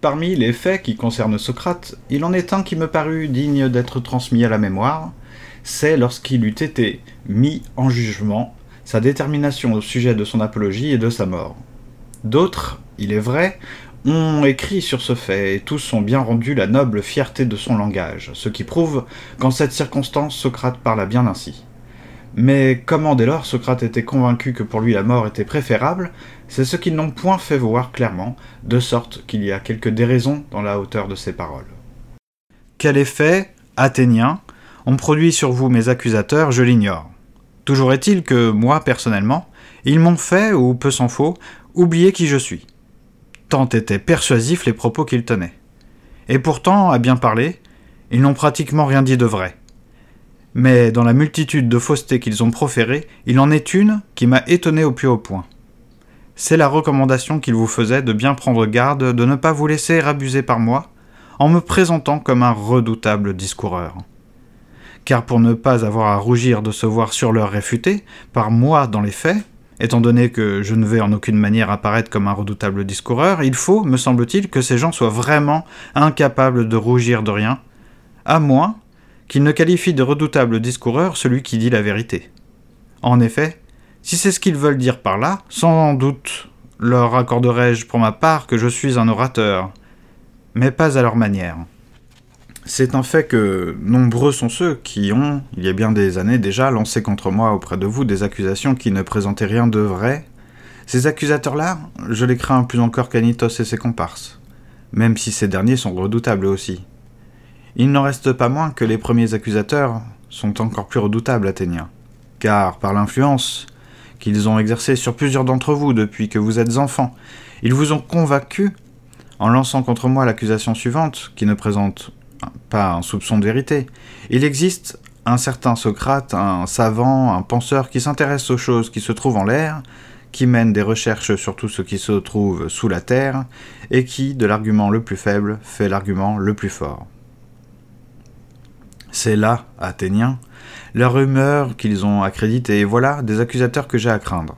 Parmi les faits qui concernent Socrate, il en est un qui me parut digne d'être transmis à la mémoire, c'est lorsqu'il eut été mis en jugement sa détermination au sujet de son apologie et de sa mort. D'autres, il est vrai, ont écrit sur ce fait, et tous ont bien rendu la noble fierté de son langage, ce qui prouve qu'en cette circonstance Socrate parla bien ainsi. Mais comment dès lors Socrate était convaincu que pour lui la mort était préférable, c'est ce qu'ils n'ont point fait voir clairement, de sorte qu'il y a quelques déraisons dans la hauteur de ses paroles. Quel effet, athénien, ont produit sur vous mes accusateurs, je l'ignore. Toujours est-il que, moi, personnellement, ils m'ont fait, ou peu s'en faut, oublier qui je suis. Tant étaient persuasifs les propos qu'ils tenaient. Et pourtant, à bien parler, ils n'ont pratiquement rien dit de vrai. Mais dans la multitude de faussetés qu'ils ont proférées, il en est une qui m'a étonné au plus haut point. C'est la recommandation qu'ils vous faisaient de bien prendre garde de ne pas vous laisser abuser par moi, en me présentant comme un redoutable discoureur. Car pour ne pas avoir à rougir de se voir sur leur réfuté, par moi dans les faits, étant donné que je ne vais en aucune manière apparaître comme un redoutable discoureur, il faut, me semble-t-il, que ces gens soient vraiment incapables de rougir de rien, à moins qu'il ne qualifie de redoutable discoureur celui qui dit la vérité. En effet, si c'est ce qu'ils veulent dire par là, sans doute leur accorderai-je pour ma part que je suis un orateur, mais pas à leur manière. C'est un fait que nombreux sont ceux qui ont, il y a bien des années déjà, lancé contre moi auprès de vous des accusations qui ne présentaient rien de vrai. Ces accusateurs-là, je les crains plus encore qu'Anitos et ses comparses, même si ces derniers sont redoutables aussi. Il n'en reste pas moins que les premiers accusateurs sont encore plus redoutables, Athéniens, car par l'influence qu'ils ont exercée sur plusieurs d'entre vous depuis que vous êtes enfants, ils vous ont convaincu, en lançant contre moi l'accusation suivante, qui ne présente pas un soupçon de vérité. Il existe un certain Socrate, un savant, un penseur qui s'intéresse aux choses qui se trouvent en l'air, qui mène des recherches sur tout ce qui se trouve sous la terre, et qui, de l'argument le plus faible, fait l'argument le plus fort. C'est là, Athéniens, leur rumeur qu'ils ont accréditée, et voilà des accusateurs que j'ai à craindre.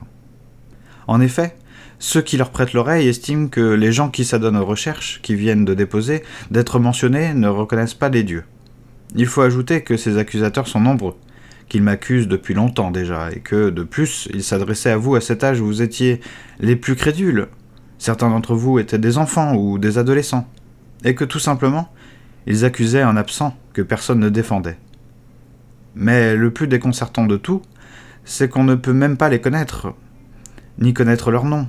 En effet, ceux qui leur prêtent l'oreille estiment que les gens qui s'adonnent aux recherches, qui viennent de déposer, d'être mentionnés, ne reconnaissent pas les dieux. Il faut ajouter que ces accusateurs sont nombreux, qu'ils m'accusent depuis longtemps déjà, et que, de plus, ils s'adressaient à vous à cet âge où vous étiez les plus crédules. Certains d'entre vous étaient des enfants ou des adolescents, et que tout simplement, ils accusaient un absent que personne ne défendait. Mais le plus déconcertant de tout, c'est qu'on ne peut même pas les connaître, ni connaître leur nom,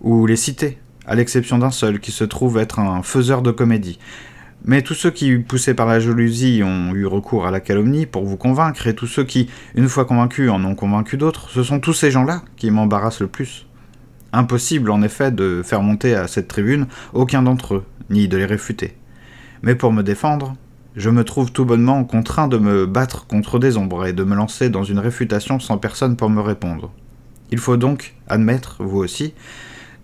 ou les citer, à l'exception d'un seul qui se trouve être un faiseur de comédie. Mais tous ceux qui, poussés par la jalousie, ont eu recours à la calomnie pour vous convaincre, et tous ceux qui, une fois convaincus, en ont convaincu d'autres, ce sont tous ces gens-là qui m'embarrassent le plus. Impossible, en effet, de faire monter à cette tribune aucun d'entre eux, ni de les réfuter. Mais pour me défendre, je me trouve tout bonnement contraint de me battre contre des ombres et de me lancer dans une réfutation sans personne pour me répondre. Il faut donc admettre, vous aussi,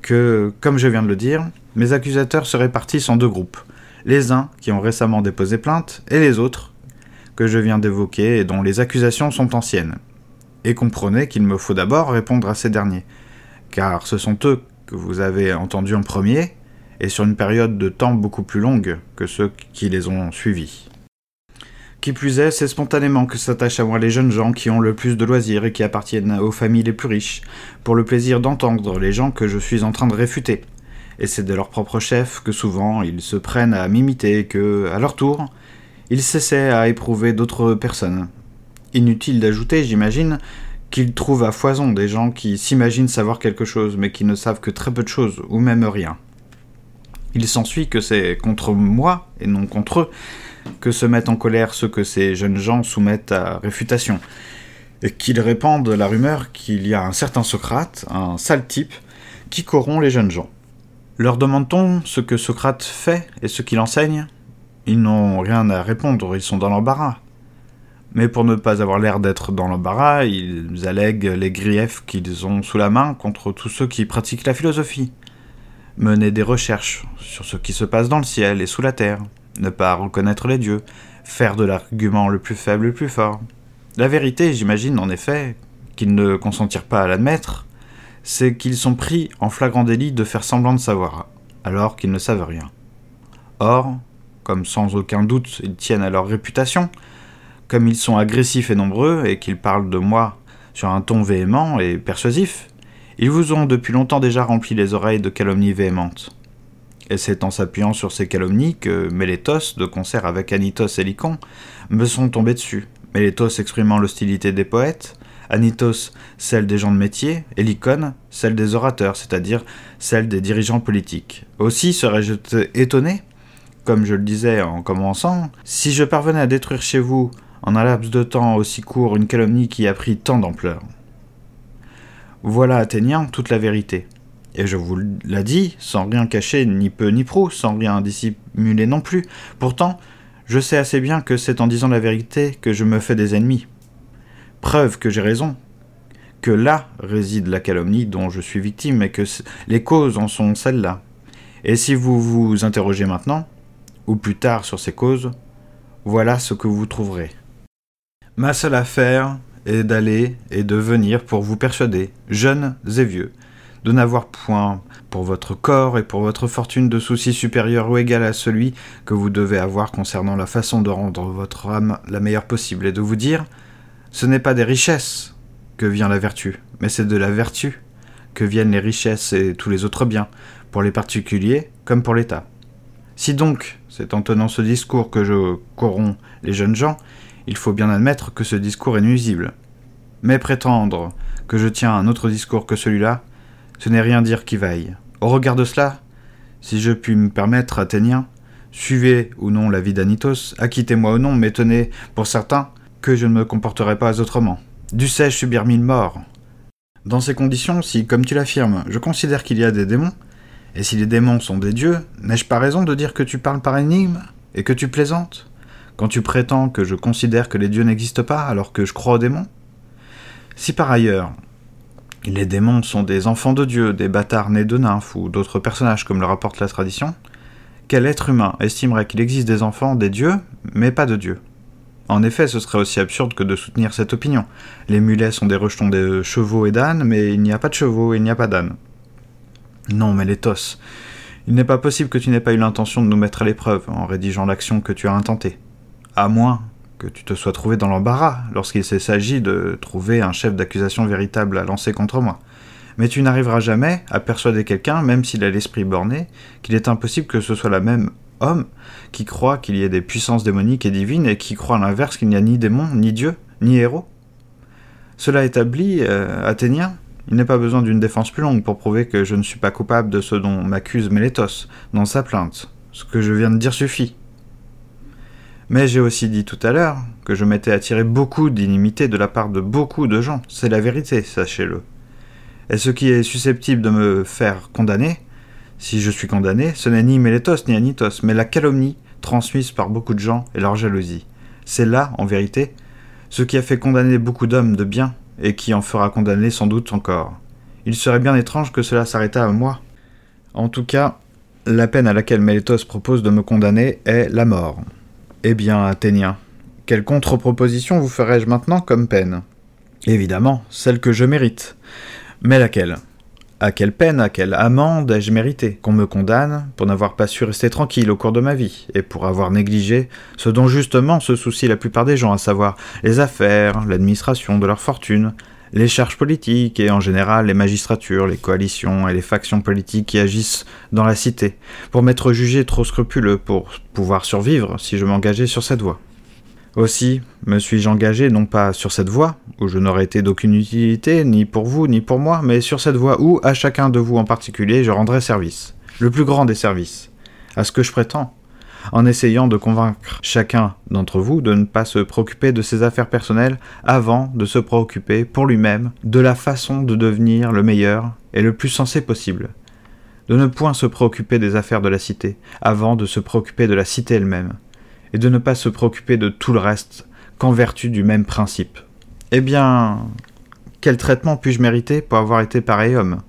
que, comme je viens de le dire, mes accusateurs se répartissent en deux groupes. Les uns qui ont récemment déposé plainte et les autres que je viens d'évoquer et dont les accusations sont anciennes. Et comprenez qu'il me faut d'abord répondre à ces derniers, car ce sont eux que vous avez entendus en premier et sur une période de temps beaucoup plus longue que ceux qui les ont suivis. Qui plus est, c'est spontanément que s'attachent à moi les jeunes gens qui ont le plus de loisirs et qui appartiennent aux familles les plus riches, pour le plaisir d'entendre les gens que je suis en train de réfuter. Et c'est de leur propre chef que souvent ils se prennent à m'imiter et que, à leur tour, ils s'essaient à éprouver d'autres personnes. Inutile d'ajouter, j'imagine, qu'ils trouvent à foison des gens qui s'imaginent savoir quelque chose mais qui ne savent que très peu de choses, ou même rien. Il s'ensuit que c'est contre moi, et non contre eux, que se mettent en colère ceux que ces jeunes gens soumettent à réfutation, et qu'ils répandent la rumeur qu'il y a un certain Socrate, un sale type, qui corrompt les jeunes gens. Leur demande-t-on ce que Socrate fait et ce qu'il enseigne? Ils n'ont rien à répondre, ils sont dans l'embarras. Mais pour ne pas avoir l'air d'être dans l'embarras, ils allèguent les griefs qu'ils ont sous la main contre tous ceux qui pratiquent la philosophie mener des recherches sur ce qui se passe dans le ciel et sous la terre, ne pas reconnaître les dieux, faire de l'argument le plus faible le plus fort. La vérité, j'imagine en effet, qu'ils ne consentirent pas à l'admettre, c'est qu'ils sont pris en flagrant délit de faire semblant de savoir. alors qu'ils ne savent rien. Or, comme sans aucun doute ils tiennent à leur réputation, comme ils sont agressifs et nombreux et qu'ils parlent de moi sur un ton véhément et persuasif, ils vous ont depuis longtemps déjà rempli les oreilles de calomnies véhémentes. Et c'est en s'appuyant sur ces calomnies que Mélétos, de concert avec Anitos et Lycon, me sont tombés dessus. Mélétos exprimant l'hostilité des poètes, Anitos celle des gens de métier, et Lycon celle des orateurs, c'est-à-dire celle des dirigeants politiques. Aussi serais-je étonné, comme je le disais en commençant, si je parvenais à détruire chez vous, en un laps de temps aussi court, une calomnie qui a pris tant d'ampleur. Voilà, Athéniens, toute la vérité. Et je vous l'ai dit, sans rien cacher, ni peu ni prou, sans rien dissimuler non plus. Pourtant, je sais assez bien que c'est en disant la vérité que je me fais des ennemis. Preuve que j'ai raison, que là réside la calomnie dont je suis victime et que les causes en sont celles-là. Et si vous vous interrogez maintenant, ou plus tard sur ces causes, voilà ce que vous trouverez. Ma seule affaire est d'aller et de venir pour vous persuader, jeunes et vieux, de n'avoir point pour votre corps et pour votre fortune de soucis supérieurs ou égal à celui que vous devez avoir concernant la façon de rendre votre âme la meilleure possible, et de vous dire, ce n'est pas des richesses que vient la vertu, mais c'est de la vertu que viennent les richesses et tous les autres biens, pour les particuliers comme pour l'État. Si donc c'est en tenant ce discours que je corromps les jeunes gens, il faut bien admettre que ce discours est nuisible. Mais prétendre que je tiens un autre discours que celui-là, ce n'est rien dire qui vaille. Au regard de cela, si je puis me permettre, Athénien, suivez ou non la vie d'Anitos, acquittez-moi ou non, mais tenez, pour certains, que je ne me comporterai pas autrement. Dussé-je subir mille morts? Dans ces conditions, si, comme tu l'affirmes, je considère qu'il y a des démons, et si les démons sont des dieux, n'ai-je pas raison de dire que tu parles par énigme et que tu plaisantes? Quand tu prétends que je considère que les dieux n'existent pas alors que je crois aux démons? Si par ailleurs les démons sont des enfants de Dieu, des bâtards nés de nymphes ou d'autres personnages comme le rapporte la tradition, quel être humain estimerait qu'il existe des enfants des dieux, mais pas de Dieu En effet, ce serait aussi absurde que de soutenir cette opinion. Les mulets sont des rejetons de chevaux et d'ânes, mais il n'y a pas de chevaux et il n'y a pas d'ânes. Non, mais Létos, il n'est pas possible que tu n'aies pas eu l'intention de nous mettre à l'épreuve en rédigeant l'action que tu as intentée. À moins que tu te sois trouvé dans l'embarras lorsqu'il s'agit de trouver un chef d'accusation véritable à lancer contre moi. Mais tu n'arriveras jamais à persuader quelqu'un, même s'il a l'esprit borné, qu'il est impossible que ce soit la même homme qui croit qu'il y ait des puissances démoniques et divines et qui croit à l'inverse qu'il n'y a ni démon, ni dieu, ni héros. Cela établi, euh, Athénien, il n'est pas besoin d'une défense plus longue pour prouver que je ne suis pas coupable de ce dont m'accuse Mélétos dans sa plainte. Ce que je viens de dire suffit. Mais j'ai aussi dit tout à l'heure que je m'étais attiré beaucoup d'inimitié de la part de beaucoup de gens. C'est la vérité, sachez-le. Et ce qui est susceptible de me faire condamner, si je suis condamné, ce n'est ni Mélétos ni Anitos, mais la calomnie transmise par beaucoup de gens et leur jalousie. C'est là, en vérité, ce qui a fait condamner beaucoup d'hommes de bien, et qui en fera condamner sans doute encore. Il serait bien étrange que cela s'arrêtât à moi. En tout cas, la peine à laquelle Mélétos propose de me condamner est la mort. Eh bien, Athénien, quelle contre-proposition vous ferais-je maintenant comme peine? Évidemment, celle que je mérite. Mais laquelle? À quelle peine, à quelle amende ai-je mérité? Qu'on me condamne pour n'avoir pas su rester tranquille au cours de ma vie, et pour avoir négligé ce dont justement se soucient la plupart des gens, à savoir les affaires, l'administration de leur fortune, les charges politiques et en général les magistratures, les coalitions et les factions politiques qui agissent dans la cité, pour m'être jugé trop scrupuleux pour pouvoir survivre si je m'engageais sur cette voie. Aussi, me suis-je engagé non pas sur cette voie, où je n'aurais été d'aucune utilité, ni pour vous, ni pour moi, mais sur cette voie où, à chacun de vous en particulier, je rendrai service. Le plus grand des services. À ce que je prétends, en essayant de convaincre chacun d'entre vous de ne pas se préoccuper de ses affaires personnelles avant de se préoccuper pour lui-même de la façon de devenir le meilleur et le plus sensé possible. De ne point se préoccuper des affaires de la cité avant de se préoccuper de la cité elle-même, et de ne pas se préoccuper de tout le reste qu'en vertu du même principe. Eh bien, quel traitement puis-je mériter pour avoir été pareil homme?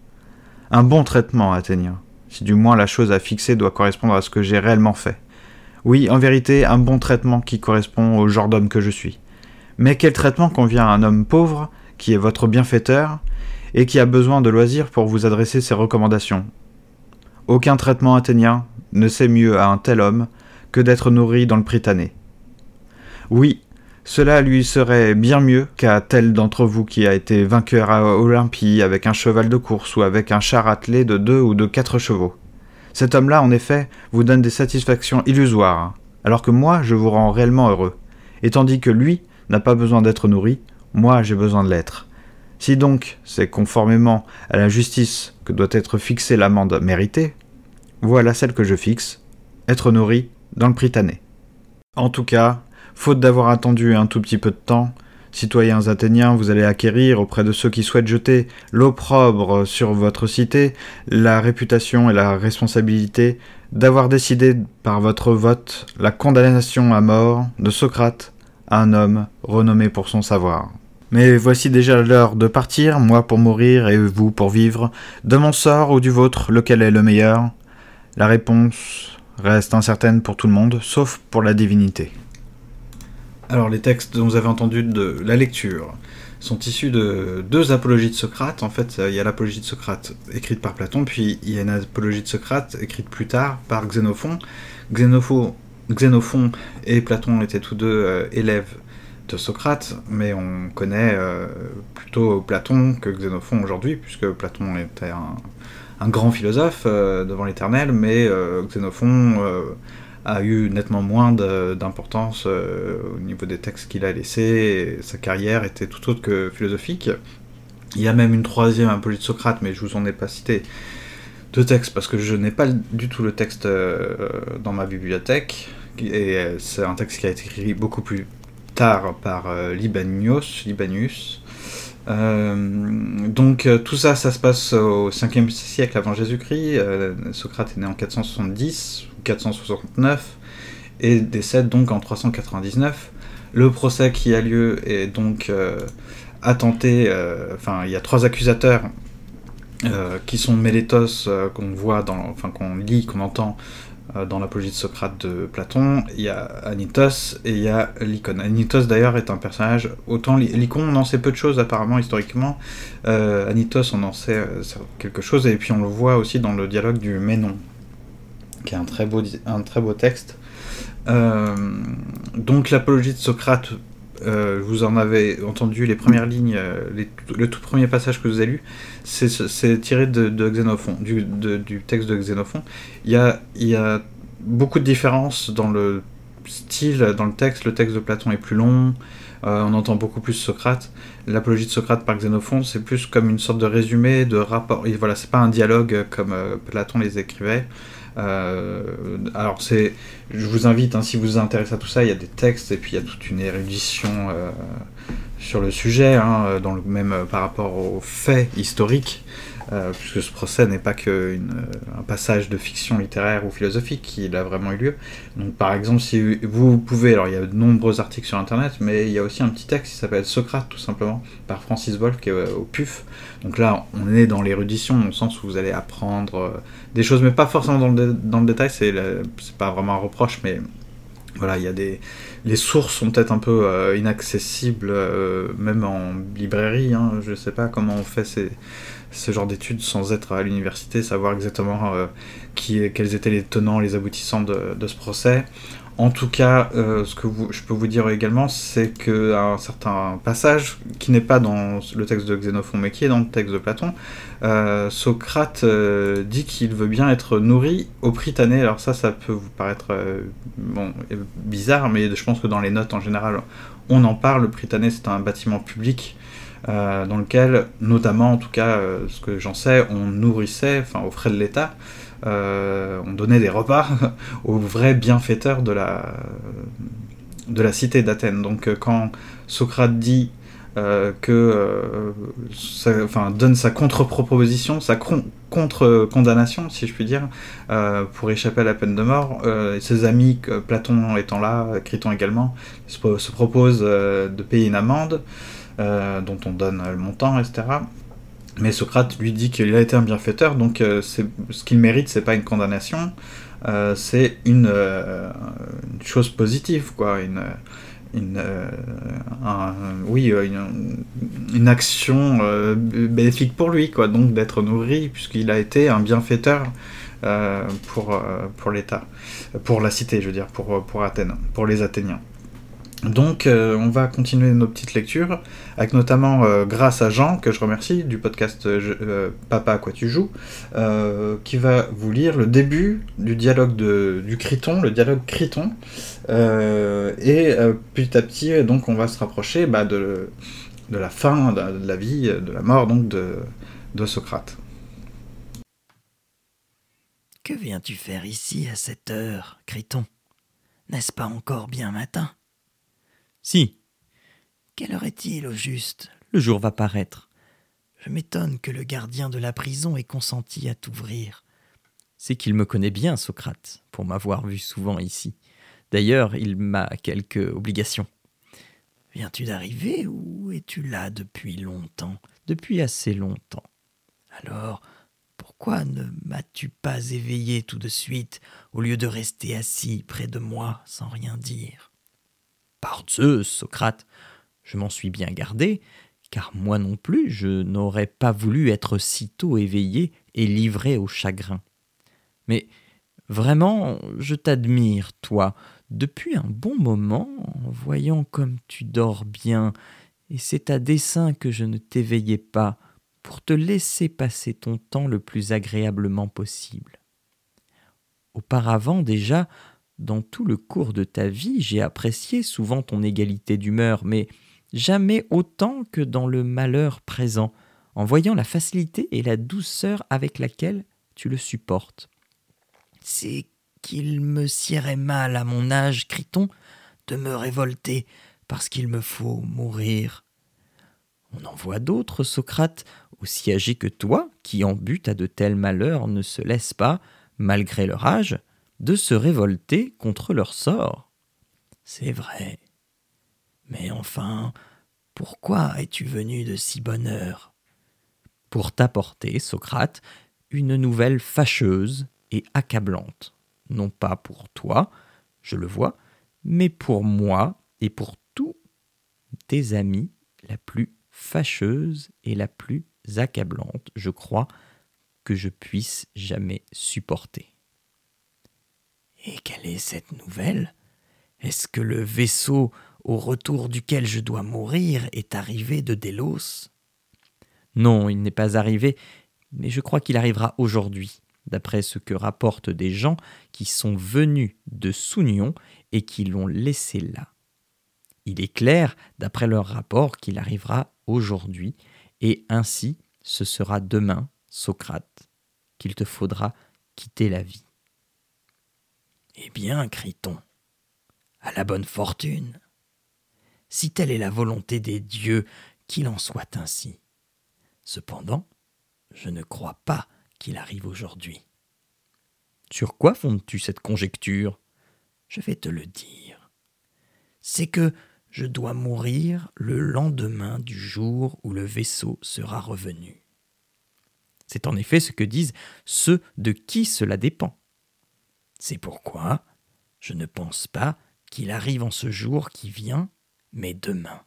Un bon traitement, Athénien, si du moins la chose à fixer doit correspondre à ce que j'ai réellement fait. Oui, en vérité, un bon traitement qui correspond au genre d'homme que je suis. Mais quel traitement convient à un homme pauvre, qui est votre bienfaiteur, et qui a besoin de loisirs pour vous adresser ses recommandations? Aucun traitement athénien ne sait mieux à un tel homme que d'être nourri dans le Prytanée. Oui, cela lui serait bien mieux qu'à tel d'entre vous qui a été vainqueur à Olympie avec un cheval de course ou avec un char attelé de deux ou de quatre chevaux. Cet homme-là, en effet, vous donne des satisfactions illusoires, alors que moi, je vous rends réellement heureux. Et tandis que lui n'a pas besoin d'être nourri, moi, j'ai besoin de l'être. Si donc c'est conformément à la justice que doit être fixée l'amende méritée, voilà celle que je fixe, être nourri dans le Prytanée. En tout cas, faute d'avoir attendu un tout petit peu de temps, citoyens athéniens, vous allez acquérir auprès de ceux qui souhaitent jeter l'opprobre sur votre cité la réputation et la responsabilité d'avoir décidé par votre vote la condamnation à mort de Socrate, un homme renommé pour son savoir. Mais voici déjà l'heure de partir, moi pour mourir et vous pour vivre. De mon sort ou du vôtre, lequel est le meilleur? La réponse reste incertaine pour tout le monde, sauf pour la divinité. Alors les textes dont vous avez entendu de la lecture sont issus de deux apologies de Socrate. En fait, il y a l'apologie de Socrate écrite par Platon, puis il y a une apologie de Socrate écrite plus tard par Xénophon. Xénophon, et Platon étaient tous deux euh, élèves de Socrate, mais on connaît euh, plutôt Platon que Xénophon aujourd'hui, puisque Platon était un, grand philosophe euh, devant l'éternel, mais Xénophon a eu nettement moins d'importance euh, au niveau des textes qu'il a laissés. sa carrière était tout autre que philosophique. Il y a même une troisième apologie de Socrate, mais je vous en ai pas cité deux textes parce que je n'ai pas du tout le texte euh, dans ma bibliothèque. Et euh, c'est un texte qui a été écrit beaucoup plus tard par. Libanius. Donc tout ça, ça se passe au 5e siècle avant Jésus-Christ. Socrate est né en 470 469 et décède donc en 399. Le procès qui a lieu est donc euh, attenté, euh, enfin il y a trois accusateurs euh, qui sont Mélétos qu'on voit enfin qu'on lit, qu'on entend dans l'apologie de Socrate de Platon, il y a Anitos et il y a Lycon. Anitos d'ailleurs est un personnage, autant Lycon on en sait peu de choses apparemment historiquement, Anitos on en sait quelque chose et puis on le voit aussi dans le dialogue du Ménon, qui est un très beau, un très beau texte. Euh, donc l'apologie de Socrate, euh, vous en avez entendu les premières lignes, euh, le tout premier passage que vous avez lu, c'est tiré de, Xénophon, du, texte de Xénophon. Il y, a, il y a beaucoup de différences dans le style, dans le texte. Le texte de Platon est plus long, on entend beaucoup plus Socrate. L'apologie de Socrate par Xénophon, c'est plus comme une sorte de résumé, de rapport. Et voilà, c'est pas un dialogue comme Platon les écrivait. Euh, alors c'est, je vous invite, hein, si vous vous intéressez à tout ça, il y a des textes et puis il y a toute une érudition euh, sur le sujet, hein, dans le même euh, par rapport aux faits historiques. Euh, puisque ce procès n'est pas qu'un euh, passage de fiction littéraire ou philosophique, il a vraiment eu lieu. Donc par exemple, si vous pouvez, alors il y a de nombreux articles sur Internet, mais il y a aussi un petit texte qui s'appelle Socrate, tout simplement, par Francis Wolff, qui est euh, au PUF. Donc là, on est dans l'érudition, au sens où vous allez apprendre des choses, mais pas forcément dans le, dans le détail, c'est pas vraiment un reproche, mais voilà, il y a des les sources sont peut-être un peu inaccessibles, même en librairie. Hein, je sais pas comment on fait ces, ce genre d'études sans être à l'université, savoir exactement euh, qui, quels étaient les tenants, les aboutissants de, ce procès. En tout cas, euh, ce que je peux vous dire également, c'est qu'à un certain passage, qui n'est pas dans le texte de Xénophon, mais qui est dans le texte de Platon, euh, Socrate dit qu'il veut bien être nourri au Prytanée. Alors ça, ça peut vous paraître bon, bizarre, mais je pense que dans les notes en général, on en parle. Le Prytanée, c'est un bâtiment public euh, dans lequel, notamment, en tout cas, euh, ce que j'en sais, on nourrissait, enfin, aux frais de l'État, euh, on donnait des repas aux vrais bienfaiteurs de la, de la cité d'Athènes. Donc, quand Socrate dit que, enfin, donne sa contre-proposition, sa contre-condamnation, si je puis dire, pour échapper à la peine de mort. ses amis, Platon étant là, Criton également, se, se proposent de payer une amende. Euh, dont on donne le montant, etc. Mais Socrate lui dit qu'il a été un bienfaiteur, donc euh, ce qu'il mérite, c'est pas une condamnation, euh, c'est une, chose positive, quoi, une, oui, une, action bénéfique pour lui, quoi, donc d'être nourri, puisqu'il a été un bienfaiteur pour, pour l'État, pour la cité, je veux dire, pour, pour Athènes, pour les Athéniens. Donc on va continuer nos petites lectures, avec notamment grâce à Jean, que je remercie, du podcast Papa à quoi tu joues, qui va vous lire le début du dialogue de, du Criton, le dialogue Criton, et petit à petit, donc on va se rapprocher bah, de, la fin, de la vie, de la mort donc de Socrate. Que viens-tu faire ici à cette heure, Criton? N'est-ce pas encore bien matin? Si. Quelle heure est-il au juste? Le jour va paraître. Je m'étonne que le gardien de la prison ait consenti à t'ouvrir. C'est qu'il me connaît bien, Socrate, pour m'avoir vu souvent ici. D'ailleurs, il m'a quelques obligations. Viens-tu d'arriver ou es-tu là depuis longtemps? Depuis assez longtemps. Alors, pourquoi ne m'as-tu pas éveillé tout de suite au lieu de rester assis près de moi sans rien dire? Par Socrate, je m'en suis bien gardé, car moi non plus je n'aurais pas voulu être sitôt éveillé et livré au chagrin. Mais vraiment, je t'admire, toi, depuis un bon moment, en voyant comme tu dors bien, et c'est à dessein que je ne t'éveillais pas, pour te laisser passer ton temps le plus agréablement possible. Auparavant déjà, dans tout le cours de ta vie, j'ai apprécié souvent ton égalité d'humeur, mais jamais autant que dans le malheur présent, en voyant la facilité et la douceur avec laquelle tu le supportes. C'est qu'il me siérait mal à mon âge, crie-t-on, de me révolter parce qu'il me faut mourir. On en voit d'autres, Socrate, aussi âgés que toi, qui en butent à de tels malheurs ne se laissent pas, malgré leur âge, de se révolter contre leur sort. C'est vrai. Mais enfin, pourquoi es-tu venu de si bonne heure? Pour t'apporter, Socrate, une nouvelle fâcheuse et accablante non pas pour toi, je le vois, mais pour moi et pour tous tes amis, la plus fâcheuse et la plus accablante, je crois, que je puisse jamais supporter. Et quelle est cette nouvelle? Est-ce que le vaisseau au retour duquel je dois mourir est arrivé de Délos Non, il n'est pas arrivé, mais je crois qu'il arrivera aujourd'hui d'après ce que rapportent des gens qui sont venus de Sounion et qui l'ont laissé là. Il est clair, d'après leur rapport, qu'il arrivera aujourd'hui, et ainsi ce sera demain, Socrate, qu'il te faudra quitter la vie. Eh bien, crie-t-on, à la bonne fortune. Si telle est la volonté des dieux, qu'il en soit ainsi. Cependant, je ne crois pas qu'il arrive aujourd'hui. Sur quoi fondes-tu cette conjecture? Je vais te le dire. C'est que je dois mourir le lendemain du jour où le vaisseau sera revenu. C'est en effet ce que disent ceux de qui cela dépend. C'est pourquoi je ne pense pas qu'il arrive en ce jour qui vient, mais demain.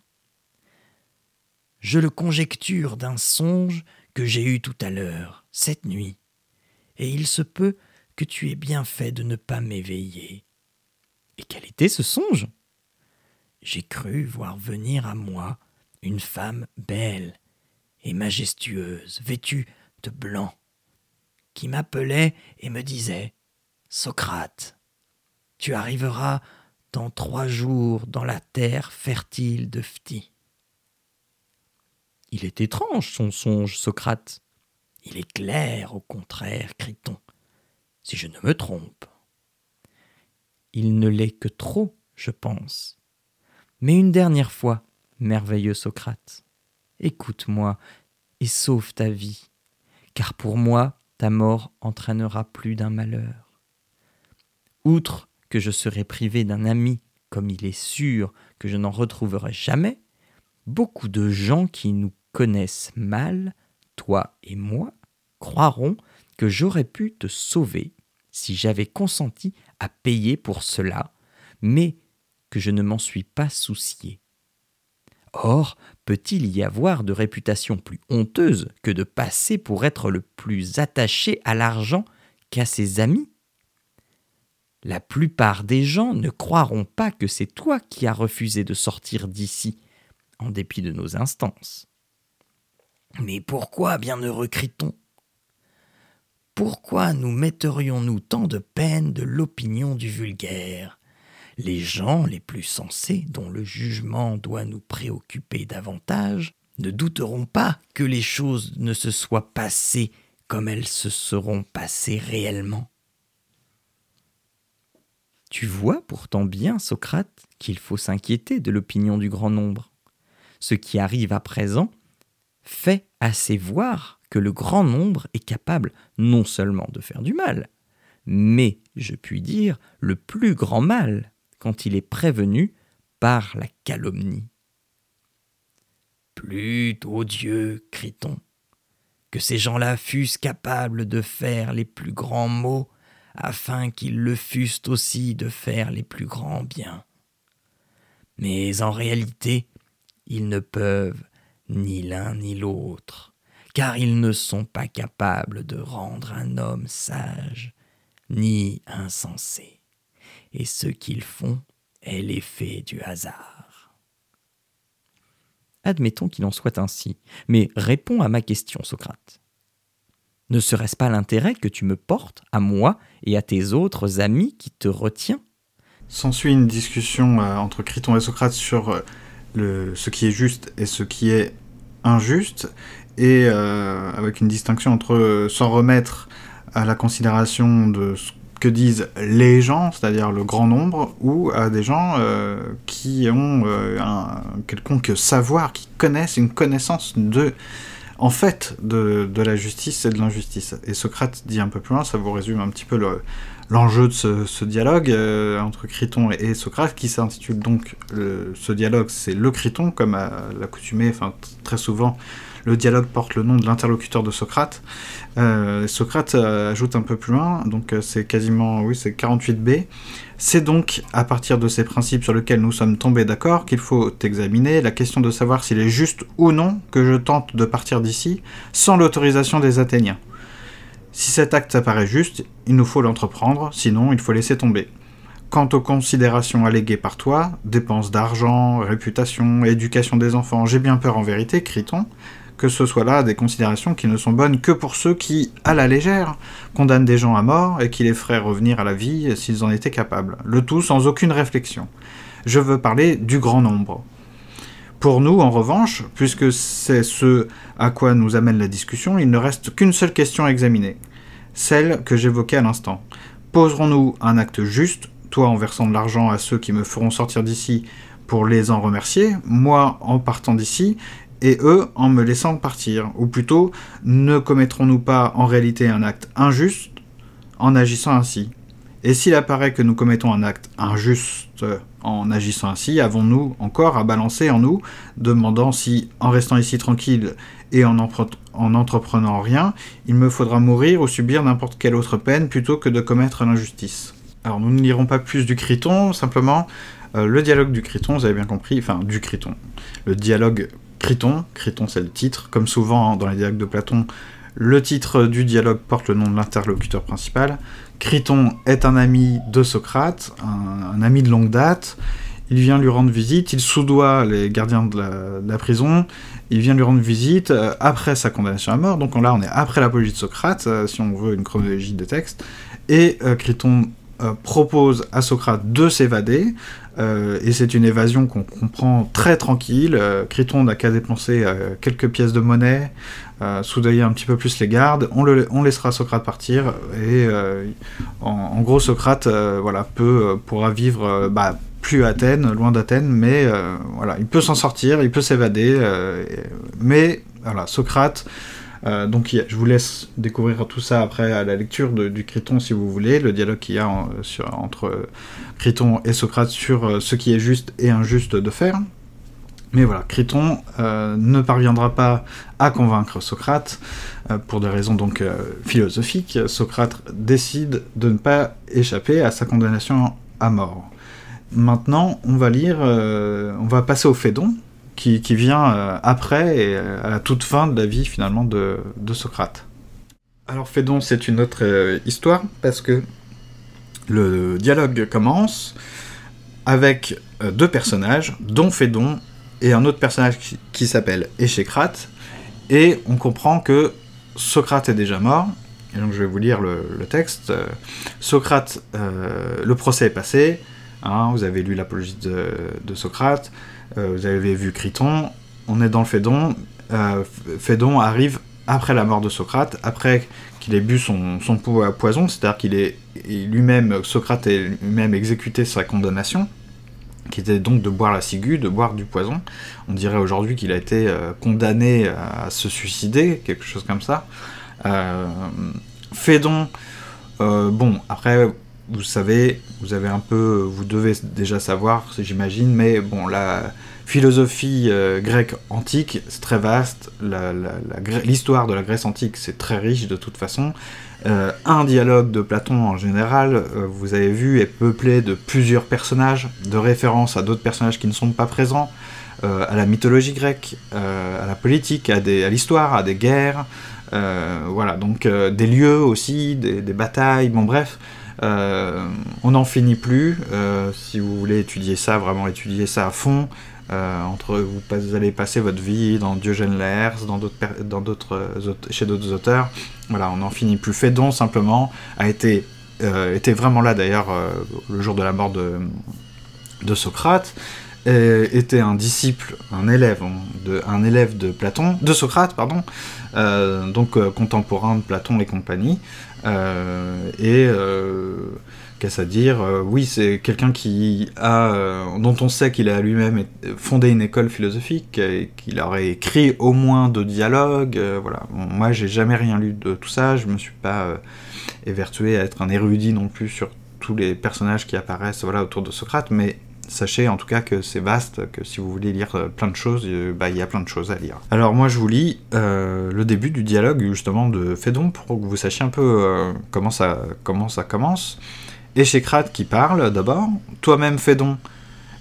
Je le conjecture d'un songe que j'ai eu tout à l'heure, cette nuit, et il se peut que tu aies bien fait de ne pas m'éveiller. Et quel était ce songe? J'ai cru voir venir à moi une femme belle et majestueuse, vêtue de blanc, qui m'appelait et me disait Socrate, tu arriveras dans trois jours dans la terre fertile de Phti. Il est étrange son songe, Socrate. Il est clair, au contraire, crie-t-on, si je ne me trompe. Il ne l'est que trop, je pense. Mais une dernière fois, merveilleux Socrate, écoute-moi et sauve ta vie, car pour moi ta mort entraînera plus d'un malheur. Outre que je serai privé d'un ami, comme il est sûr que je n'en retrouverai jamais, beaucoup de gens qui nous connaissent mal, toi et moi, croiront que j'aurais pu te sauver si j'avais consenti à payer pour cela, mais que je ne m'en suis pas soucié. Or, peut-il y avoir de réputation plus honteuse que de passer pour être le plus attaché à l'argent qu'à ses amis? La plupart des gens ne croiront pas que c'est toi qui as refusé de sortir d'ici, en dépit de nos instances. Mais pourquoi, bienheureux Criton Pourquoi nous metterions-nous tant de peine de l'opinion du vulgaire? Les gens les plus sensés, dont le jugement doit nous préoccuper davantage, ne douteront pas que les choses ne se soient passées comme elles se seront passées réellement. Tu vois pourtant bien, Socrate, qu'il faut s'inquiéter de l'opinion du grand nombre. Ce qui arrive à présent fait assez voir que le grand nombre est capable non seulement de faire du mal, mais, je puis dire, le plus grand mal quand il est prévenu par la calomnie. Plutôt Dieu, crie-t-on, que ces gens-là fussent capables de faire les plus grands maux, afin qu'ils le fussent aussi de faire les plus grands biens. Mais en réalité, ils ne peuvent ni l'un ni l'autre, car ils ne sont pas capables de rendre un homme sage, ni insensé, et ce qu'ils font est l'effet du hasard. Admettons qu'il en soit ainsi, mais réponds à ma question, Socrate. Ne serait-ce pas l'intérêt que tu me portes, à moi et à tes autres amis, qui te retient S'ensuit une discussion euh, entre Criton et Socrate sur euh, ce qui est juste et ce qui est injuste, et euh, avec une distinction entre s'en remettre à la considération de ce que disent les gens, c'est-à-dire le grand nombre, ou à des gens qui ont un quelconque savoir, qui connaissent une connaissance de, en fait, de, la justice et de l'injustice. Et Socrate dit un peu plus loin, ça vous résume un petit peu le, l'enjeu de ce, dialogue euh, entre Criton et, Socrate, qui s'intitule donc ce dialogue, c'est le Criton, comme à l'accoutumée, enfin très souvent, le dialogue porte le nom de l'interlocuteur de Socrate. Euh, Socrate euh, ajoute un peu plus loin, donc c'est quasiment, oui, c'est 48b. C'est donc à partir de ces principes sur lesquels nous sommes tombés d'accord qu'il faut examiner la question de savoir s'il est juste ou non que je tente de partir d'ici sans l'autorisation des Athéniens. Si cet acte apparaît juste, il nous faut l'entreprendre, sinon il faut laisser tomber. Quant aux considérations alléguées par toi, dépenses d'argent, réputation, éducation des enfants, j'ai bien peur en vérité, crie-t-on, que ce soit là des considérations qui ne sont bonnes que pour ceux qui, à la légère, condamnent des gens à mort et qui les feraient revenir à la vie s'ils en étaient capables. Le tout sans aucune réflexion. Je veux parler du grand nombre. Pour nous, en revanche, puisque c'est ce à quoi nous amène la discussion, il ne reste qu'une seule question à examiner, celle que j'évoquais à l'instant. Poserons-nous un acte juste, toi en versant de l'argent à ceux qui me feront sortir d'ici pour les en remercier, moi en partant d'ici, et eux en me laissant partir. Ou plutôt, ne commettrons-nous pas en réalité un acte injuste en agissant ainsi? Et s'il apparaît que nous commettons un acte injuste en agissant ainsi, avons-nous encore à balancer en nous, demandant si, en restant ici tranquille et en, en entreprenant rien, il me faudra mourir ou subir n'importe quelle autre peine plutôt que de commettre l'injustice? Alors nous ne lirons pas plus du Criton, simplement euh, le dialogue du Criton, vous avez bien compris, enfin du Criton, le dialogue Criton, Criton c'est le titre, comme souvent dans les dialogues de Platon, le titre du dialogue porte le nom de l'interlocuteur principal. Criton est un ami de Socrate, un, ami de longue date. Il vient lui rendre visite, il soudoie les gardiens de la, prison, il vient lui rendre visite euh, après sa condamnation à mort, donc là on est après l'apologie de Socrate, euh, si on veut une chronologie des textes, et euh, Criton propose à Socrate de s'évader, et c'est une évasion qu'on comprend très tranquille. Criton n'a qu'à dépenser quelques pièces de monnaie, soudoyer un petit peu plus les gardes, on, le, on laissera Socrate partir, et euh, en, gros Socrate euh, voilà, peut, euh, pourra vivre bah, plus Athènes, loin d'Athènes, mais voilà, il peut s'en sortir, il peut s'évader, mais voilà, Socrate... donc je vous laisse découvrir tout ça après à la lecture du Criton si vous voulez, le dialogue qu'il y a entre Criton et Socrate sur ce qui est juste et injuste de faire. Mais voilà, Criton euh, ne parviendra pas à convaincre Socrate, euh, pour des raisons donc euh, philosophiques. Socrate décide de ne pas échapper à sa condamnation à mort. Maintenant, on va lire, on va passer au Phédon, qui, vient après et à la toute fin de la vie finalement de, Socrate. Alors Phédon, c'est une autre euh, histoire, parce que le dialogue commence avec euh, deux personnages, dont Phédon et un autre personnage qui, s'appelle Échécrate, et on comprend que Socrate est déjà mort, et donc je vais vous lire le, texte. Socrate, le procès est passé, hein, vous avez lu l'apologie de, Socrate, vous avez vu Criton, on est dans le Phédon, Phédon arrive après la mort de Socrate, après qu'il ait bu son, son poison, c'est-à-dire qu'il est lui-même, Socrate ait lui-même exécuté sa condamnation, qui était donc de boire la ciguë, de boire du poison. On dirait aujourd'hui qu'il a été euh, condamné à se suicider, quelque chose comme ça. Euh, Fédon, euh, bon, après, vous savez, vous avez un peu, vous devez déjà savoir, j'imagine, mais bon, la philosophie euh, grecque antique, c'est très vaste. L'histoire de la Grèce antique, c'est très riche de toute façon. Euh, un dialogue de Platon en général, euh, vous avez vu, est peuplé de plusieurs personnages, de références à d'autres personnages qui ne sont pas présents, à la mythologie grecque, à la politique, à, l'histoire, à des guerres. voilà, donc des lieux aussi, des batailles, bon bref. Euh, on n'en finit plus. Euh, si vous voulez étudier ça, vraiment étudier ça à fond, euh, entre vous, allez passer votre vie dans Diogène Laërce, dans d'autres, chez d'autres auteurs. Voilà, on n'en finit plus. Fédon simplement a été, était vraiment là d'ailleurs le jour de la mort de, de Socrate. était un disciple, un élève, de, un élève de Platon, de Socrate, pardon, donc contemporain de Platon et compagnie. Euh, et euh, qu'est-ce à dire euh, Oui, c'est quelqu'un qui a, dont on sait qu'il a lui-même fondé une école philosophique et qu'il aurait écrit au moins deux dialogues. voilà. moi, j'ai jamais rien lu de tout ça. Je me suis pas évertué à être un érudit non plus sur tous les personnages qui apparaissent voilà, autour de Socrate, mais sachez en tout cas que c'est vaste, que si vous voulez lire euh, plein de choses, euh, bah, il y a plein de choses à lire. Alors moi je vous lis euh, le début du dialogue justement de Phédon pour que vous sachiez un peu comment, ça, comment ça commence. Échécrate qui parle d'abord. Toi-même Phédon,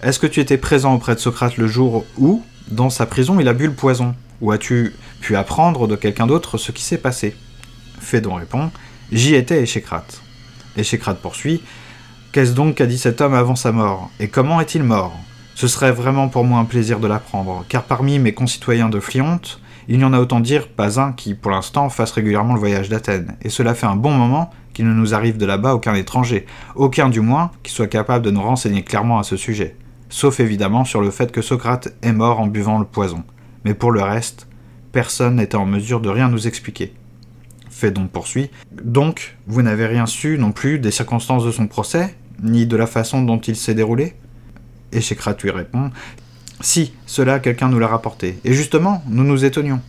est-ce que tu étais présent auprès de Socrate le jour où, dans sa prison, il a bu le poison? Ou as-tu pu apprendre de quelqu'un d'autre ce qui s'est passé? Phédon répond J'y étais, Échécrate. Échécrate poursuit Qu'est-ce donc qu'a dit cet homme avant sa mort? Et comment est-il mort? Ce serait vraiment pour moi un plaisir de l'apprendre, car parmi mes concitoyens de Flyonte, il n'y en a autant dire pas un qui, pour l'instant, fasse régulièrement le voyage d'Athènes, et cela fait un bon moment qu'il ne nous arrive de là-bas aucun étranger, aucun du moins qui soit capable de nous renseigner clairement à ce sujet, sauf évidemment sur le fait que Socrate est mort en buvant le poison. Mais pour le reste, personne n'était en mesure de rien nous expliquer. Fédon poursuit. Donc, vous n'avez rien su non plus des circonstances de son procès, ni de la façon dont il s'est déroulé Et Shekrat lui répond Si, cela quelqu'un nous l'a rapporté. Et justement, nous nous étonnions.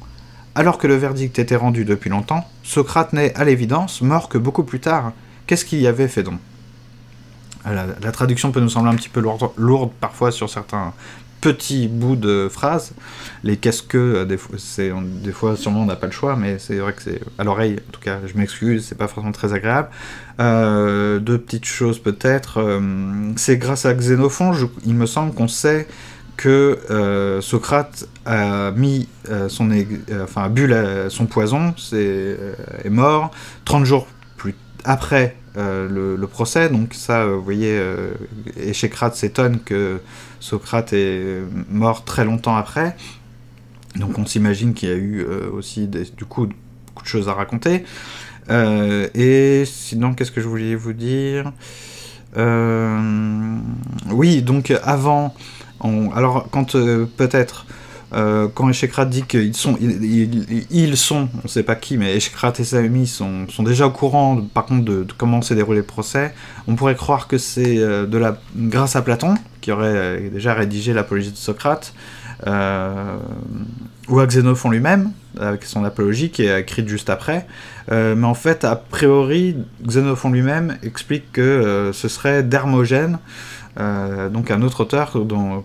Alors que le verdict était rendu depuis longtemps, Socrate n'est, à l'évidence, mort que beaucoup plus tard. Qu'est-ce qu'il y avait, Fédon la, la, traduction peut nous sembler un petit peu lourde parfois sur certains petits bouts de phrases. Les que, euh, des fois, des fois sûrement on n'a pas le choix, mais c'est vrai que c'est à l'oreille, en tout cas, je m'excuse, c'est pas forcément très agréable. Euh, deux petites choses peut-être. Euh, c'est grâce à Xénophon, il me semble qu'on sait que Socrate a mis son, enfin, bu son poison, c'est, est mort 30 jours plus après le, procès. Donc ça, vous voyez, Échécrate s'étonne que Socrate est mort très longtemps après. Donc on s'imagine qu'il y a eu euh, aussi du coup beaucoup de choses à raconter. Euh, et sinon, qu'est-ce que je voulais vous dire? Euh, Oui, donc avant, alors quand peut-être euh, quand Echekrat dit qu'ils sont, ils, sont, on ne sait pas qui, mais Echekrat et ses amis sont, déjà au courant, par contre, de, comment s'est déroulé le procès. On pourrait croire que c'est euh, grâce à Platon, qui aurait euh, déjà rédigé l'apologie de Socrate, ou à Xénophon lui-même, avec son apologie qui est écrite juste après. mais en fait, a priori, Xénophon lui-même explique que ce serait d'Hermogène, donc un autre auteur dont,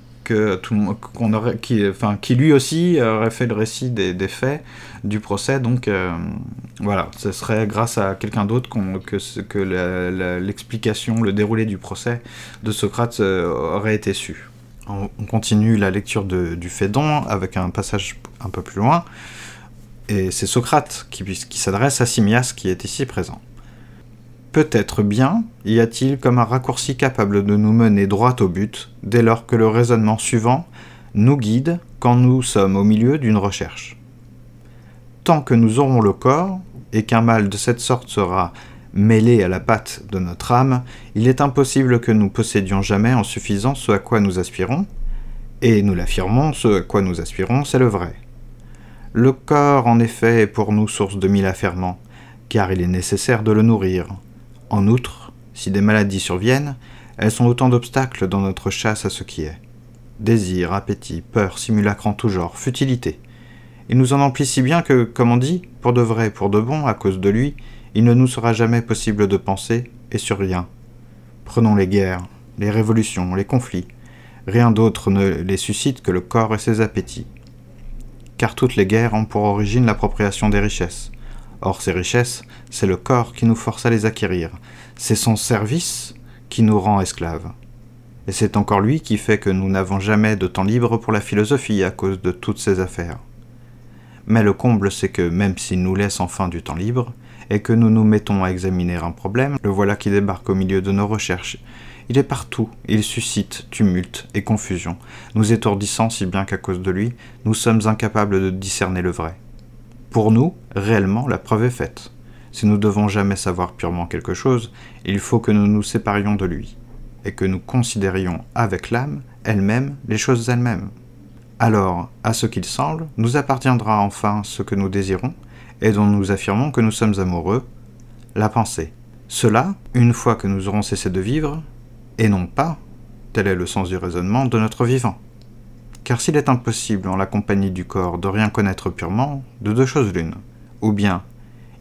tout qu'on aurait, qui, enfin, qui lui aussi aurait fait le récit des, faits du procès. Donc euh, voilà, ce serait grâce à quelqu'un d'autre que, que l'explication, le déroulé du procès de Socrate euh, aurait été su. On, continue la lecture de, du Phédon avec un passage un peu plus loin. Et c'est Socrate qui s'adresse à Simias qui est ici présent. Peut-être bien y a-t-il comme un raccourci capable de nous mener droit au but, dès lors que le raisonnement suivant nous guide quand nous sommes au milieu d'une recherche. Tant que nous aurons le corps, et qu'un mal de cette sorte sera mêlé à la patte de notre âme, il est impossible que nous possédions jamais en suffisance ce à quoi nous aspirons, et nous l'affirmons, ce à quoi nous aspirons, c'est le vrai. Le corps, en effet, est pour nous source de mille affairements, car il est nécessaire de le nourrir. En outre, si des maladies surviennent, elles sont autant d'obstacles dans notre chasse à ce qui est. Désir, appétit, peur, simulacre en tout genre, futilité. Il nous en emplit si bien que, comme on dit, pour de vrai, pour de bon, à cause de lui, il ne nous sera jamais possible de penser, et sur rien. Prenons les guerres, les révolutions, les conflits. Rien d'autre ne les suscite que le corps et ses appétits car toutes les guerres ont pour origine l'appropriation des richesses. Or ces richesses, c'est le corps qui nous force à les acquérir, c'est son service qui nous rend esclaves. Et c'est encore lui qui fait que nous n'avons jamais de temps libre pour la philosophie à cause de toutes ces affaires. Mais le comble, c'est que même s'il nous laisse enfin du temps libre, et que nous nous mettons à examiner un problème, le voilà qui débarque au milieu de nos recherches, il est partout, il suscite tumulte et confusion, nous étourdissant si bien qu'à cause de lui, nous sommes incapables de discerner le vrai. Pour nous, réellement, la preuve est faite. Si nous devons jamais savoir purement quelque chose, il faut que nous nous séparions de lui, et que nous considérions avec l'âme elle-même les choses elles-mêmes. Alors, à ce qu'il semble, nous appartiendra enfin ce que nous désirons, et dont nous affirmons que nous sommes amoureux, la pensée. Cela, une fois que nous aurons cessé de vivre, et non pas, tel est le sens du raisonnement, de notre vivant. Car s'il est impossible en la compagnie du corps de rien connaître purement, de deux choses l'une, ou bien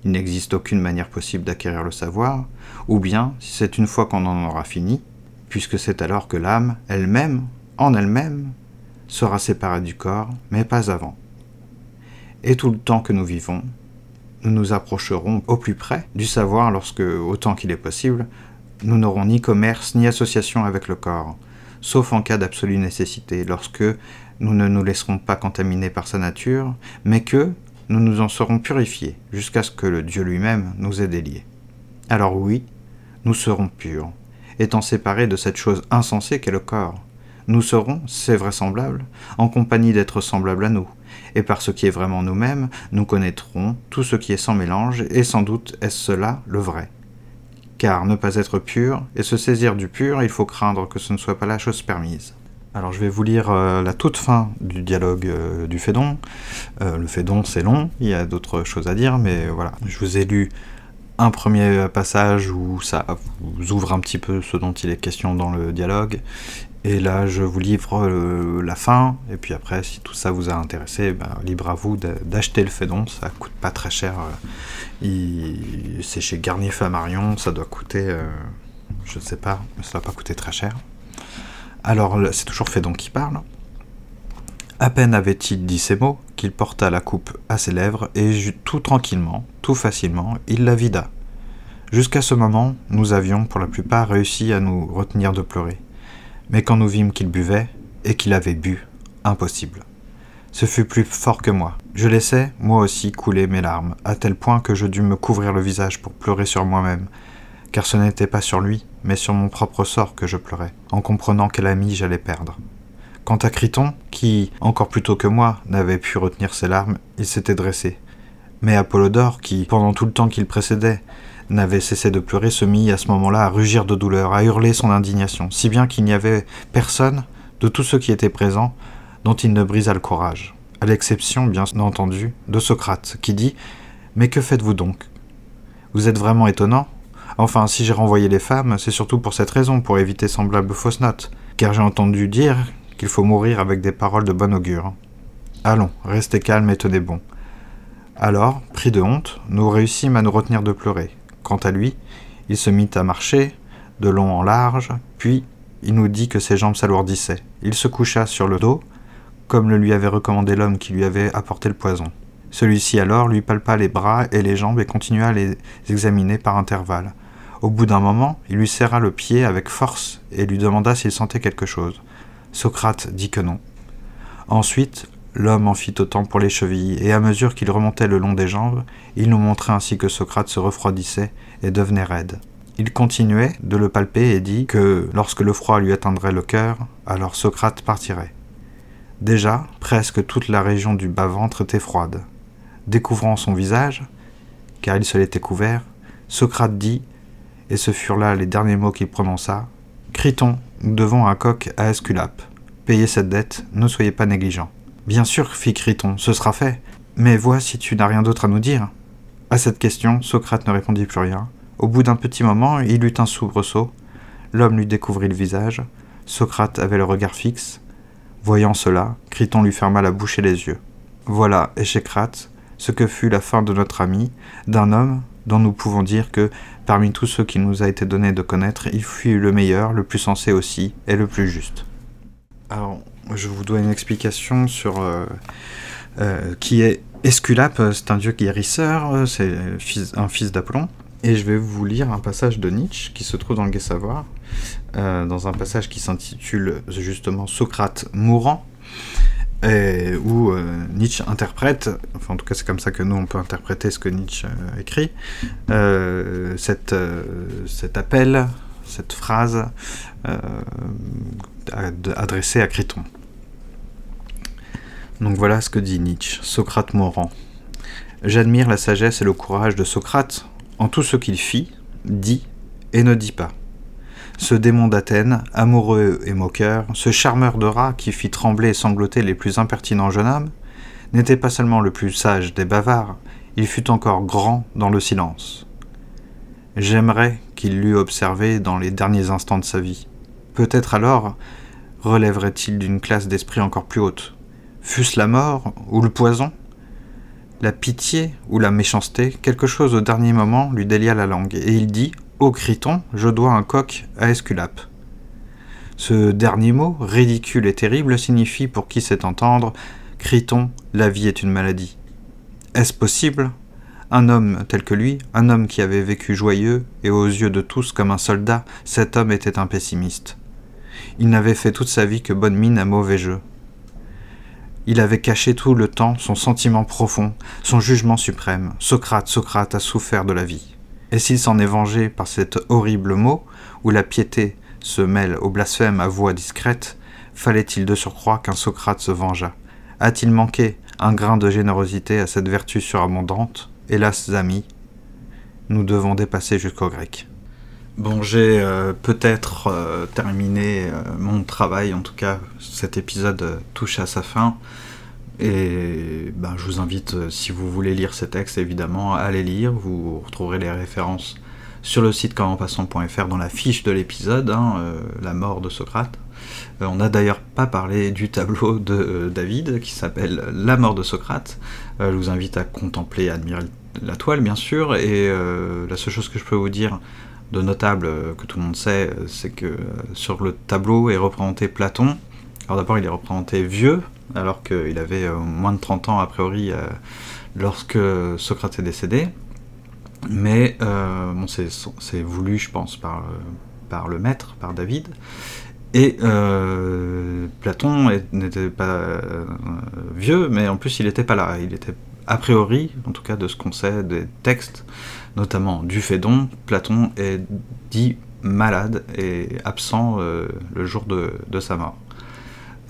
il n'existe aucune manière possible d'acquérir le savoir, ou bien, si c'est une fois qu'on en aura fini, puisque c'est alors que l'âme, elle-même, en elle-même, sera séparée du corps, mais pas avant. Et tout le temps que nous vivons, nous nous approcherons au plus près du savoir lorsque, autant qu'il est possible, nous n'aurons ni commerce ni association avec le corps, sauf en cas d'absolue nécessité, lorsque nous ne nous laisserons pas contaminer par sa nature, mais que nous nous en serons purifiés, jusqu'à ce que le Dieu lui-même nous ait déliés. Alors oui, nous serons purs, étant séparés de cette chose insensée qu'est le corps. Nous serons, c'est vraisemblable, en compagnie d'êtres semblables à nous, et par ce qui est vraiment nous-mêmes, nous connaîtrons tout ce qui est sans mélange, et sans doute est-ce cela le vrai car ne pas être pur et se saisir du pur, il faut craindre que ce ne soit pas la chose permise. Alors je vais vous lire euh, la toute fin du dialogue euh, du Fédon. Euh, le Fédon c'est long, il y a d'autres choses à dire, mais voilà, je vous ai lu un premier passage où ça vous ouvre un petit peu ce dont il est question dans le dialogue, et là, je vous livre la fin, et puis après, si tout ça vous a intéressé, ben, libre à vous d'acheter le Fédon, ça coûte pas très cher c'est chez Garnier Flammarion, ça doit coûter, euh, je ne sais pas, mais ça va pas coûter très cher. Alors, c'est toujours Fédon qui parle. À peine avait-il dit ces mots qu'il porta la coupe à ses lèvres et tout tranquillement, tout facilement, il la vida. Jusqu'à ce moment, nous avions pour la plupart réussi à nous retenir de pleurer. Mais quand nous vîmes qu'il buvait, et qu'il avait bu, impossible. Ce fut plus fort que moi. Je laissais, moi aussi, couler mes larmes, à tel point que je dus me couvrir le visage pour pleurer sur moi-même, car ce n'était pas sur lui, mais sur mon propre sort que je pleurais, en comprenant quel ami j'allais perdre. Quant à Criton, qui, encore plus tôt que moi, n'avait pu retenir ses larmes, il s'était dressé. Mais Apollodore, qui, pendant tout le temps qu'il précédait, n'avait cessé de pleurer, se mit à ce moment-là à rugir de douleur, à hurler son indignation, si bien qu'il n'y avait personne, de tous ceux qui étaient présents, dont il ne brisa le courage, à l'exception, bien entendu, de Socrate, qui dit Mais que faites-vous donc? Vous êtes vraiment étonnant Enfin, si j'ai renvoyé les femmes, c'est surtout pour cette raison, pour éviter semblable fausse note, car j'ai entendu dire qu'il faut mourir avec des paroles de bon augure. Allons, restez calme et tenez bon. Alors, pris de honte, nous réussîmes à nous retenir de pleurer. Quant à lui, il se mit à marcher, de long en large, puis il nous dit que ses jambes s'alourdissaient. Il se coucha sur le dos, comme le lui avait recommandé l'homme qui lui avait apporté le poison. Celui-ci alors lui palpa les bras et les jambes et continua à les examiner par intervalles. Au bout d'un moment, il lui serra le pied avec force et lui demanda s'il sentait quelque chose. Socrate dit que non. Ensuite, L'homme en fit autant pour les chevilles, et à mesure qu'il remontait le long des jambes, il nous montrait ainsi que Socrate se refroidissait et devenait raide. Il continuait de le palper et dit que lorsque le froid lui atteindrait le cœur, alors Socrate partirait. Déjà, presque toute la région du bas-ventre était froide. Découvrant son visage, car il se l'était couvert, Socrate dit, et ce furent là les derniers mots qu'il prononça Criton, nous devons un coq à Esculape. Payez cette dette, ne soyez pas négligent. Bien sûr, fit Criton, ce sera fait. Mais vois si tu n'as rien d'autre à nous dire. À cette question, Socrate ne répondit plus rien. Au bout d'un petit moment, il eut un soubresaut. L'homme lui découvrit le visage. Socrate avait le regard fixe. Voyant cela, Criton lui ferma la bouche et les yeux. Voilà, Échecrate, ce que fut la fin de notre ami, d'un homme dont nous pouvons dire que, parmi tous ceux qu'il nous a été donné de connaître, il fut le meilleur, le plus sensé aussi, et le plus juste. Alors, je vous dois une explication sur euh, euh, qui est Esculape. C'est un dieu guérisseur, euh, c'est un fils d'Apollon. Et je vais vous lire un passage de Nietzsche qui se trouve dans le Gai Savoir, dans un passage qui s'intitule justement Socrate mourant, où Nietzsche interprète, enfin en tout cas c'est comme ça que nous on peut interpréter ce que Nietzsche écrit, cet appel, cette phrase adressée à Criton. Donc voilà ce que dit Nietzsche, Socrate mourant. J'admire la sagesse et le courage de Socrate en tout ce qu'il fit, dit et ne dit pas. Ce démon d'Athènes, amoureux et moqueur, ce charmeur de rats qui fit trembler et sangloter les plus impertinents jeunes hommes, n'était pas seulement le plus sage des bavards, il fut encore grand dans le silence. J'aimerais qu'il l'eût observé dans les derniers instants de sa vie. Peut-être alors relèverait-il d'une classe d'esprit encore plus haute, Fût-ce la mort ou le poison? La pitié ou la méchanceté, quelque chose au dernier moment lui délia la langue, et il dit Ô Criton, je dois un coq à Esculape. Ce dernier mot, ridicule et terrible, signifie pour qui sait entendre Criton, la vie est une maladie. Est-ce possible? Un homme tel que lui, un homme qui avait vécu joyeux, et aux yeux de tous comme un soldat, cet homme était un pessimiste. Il n'avait fait toute sa vie que bonne mine à mauvais jeu. Il avait caché tout le temps son sentiment profond, son jugement suprême. Socrate, Socrate a souffert de la vie. Et s'il s'en est vengé par cet horrible mot, où la piété se mêle au blasphème à voix discrète, fallait-il de surcroît qu'un Socrate se vengeât? A-t-il manqué un grain de générosité à cette vertu surabondante? Hélas, amis, nous devons dépasser jusqu'au grec. Bon, j'ai euh, peut-être euh, terminé euh, mon travail, en tout cas cet épisode touche à sa fin. Et ben, je vous invite, si vous voulez lire ces textes, évidemment, à les lire. Vous retrouverez les références sur le site commenpassant.fr dans la fiche de l'épisode, hein, La mort de Socrate. on n'a d'ailleurs pas parlé du tableau de David qui s'appelle La mort de Socrate. Je vous invite à contempler et admirer la toile, bien sûr. Et la seule chose que je peux vous dire, de notable euh, que tout le monde sait, euh, c'est que euh, sur le tableau est représenté Platon. Alors d'abord, il est représenté vieux, alors qu'il avait moins de 30 ans a priori lorsque Socrate est décédé. Mais bon, c'est voulu, je pense, par, par le maître, par David. Et Platon n'était pas vieux, mais en plus il n'était pas là. Il était a priori, en tout cas de ce qu'on sait des textes, notamment du Phédon, Platon est dit malade et absent euh, le jour de, sa mort.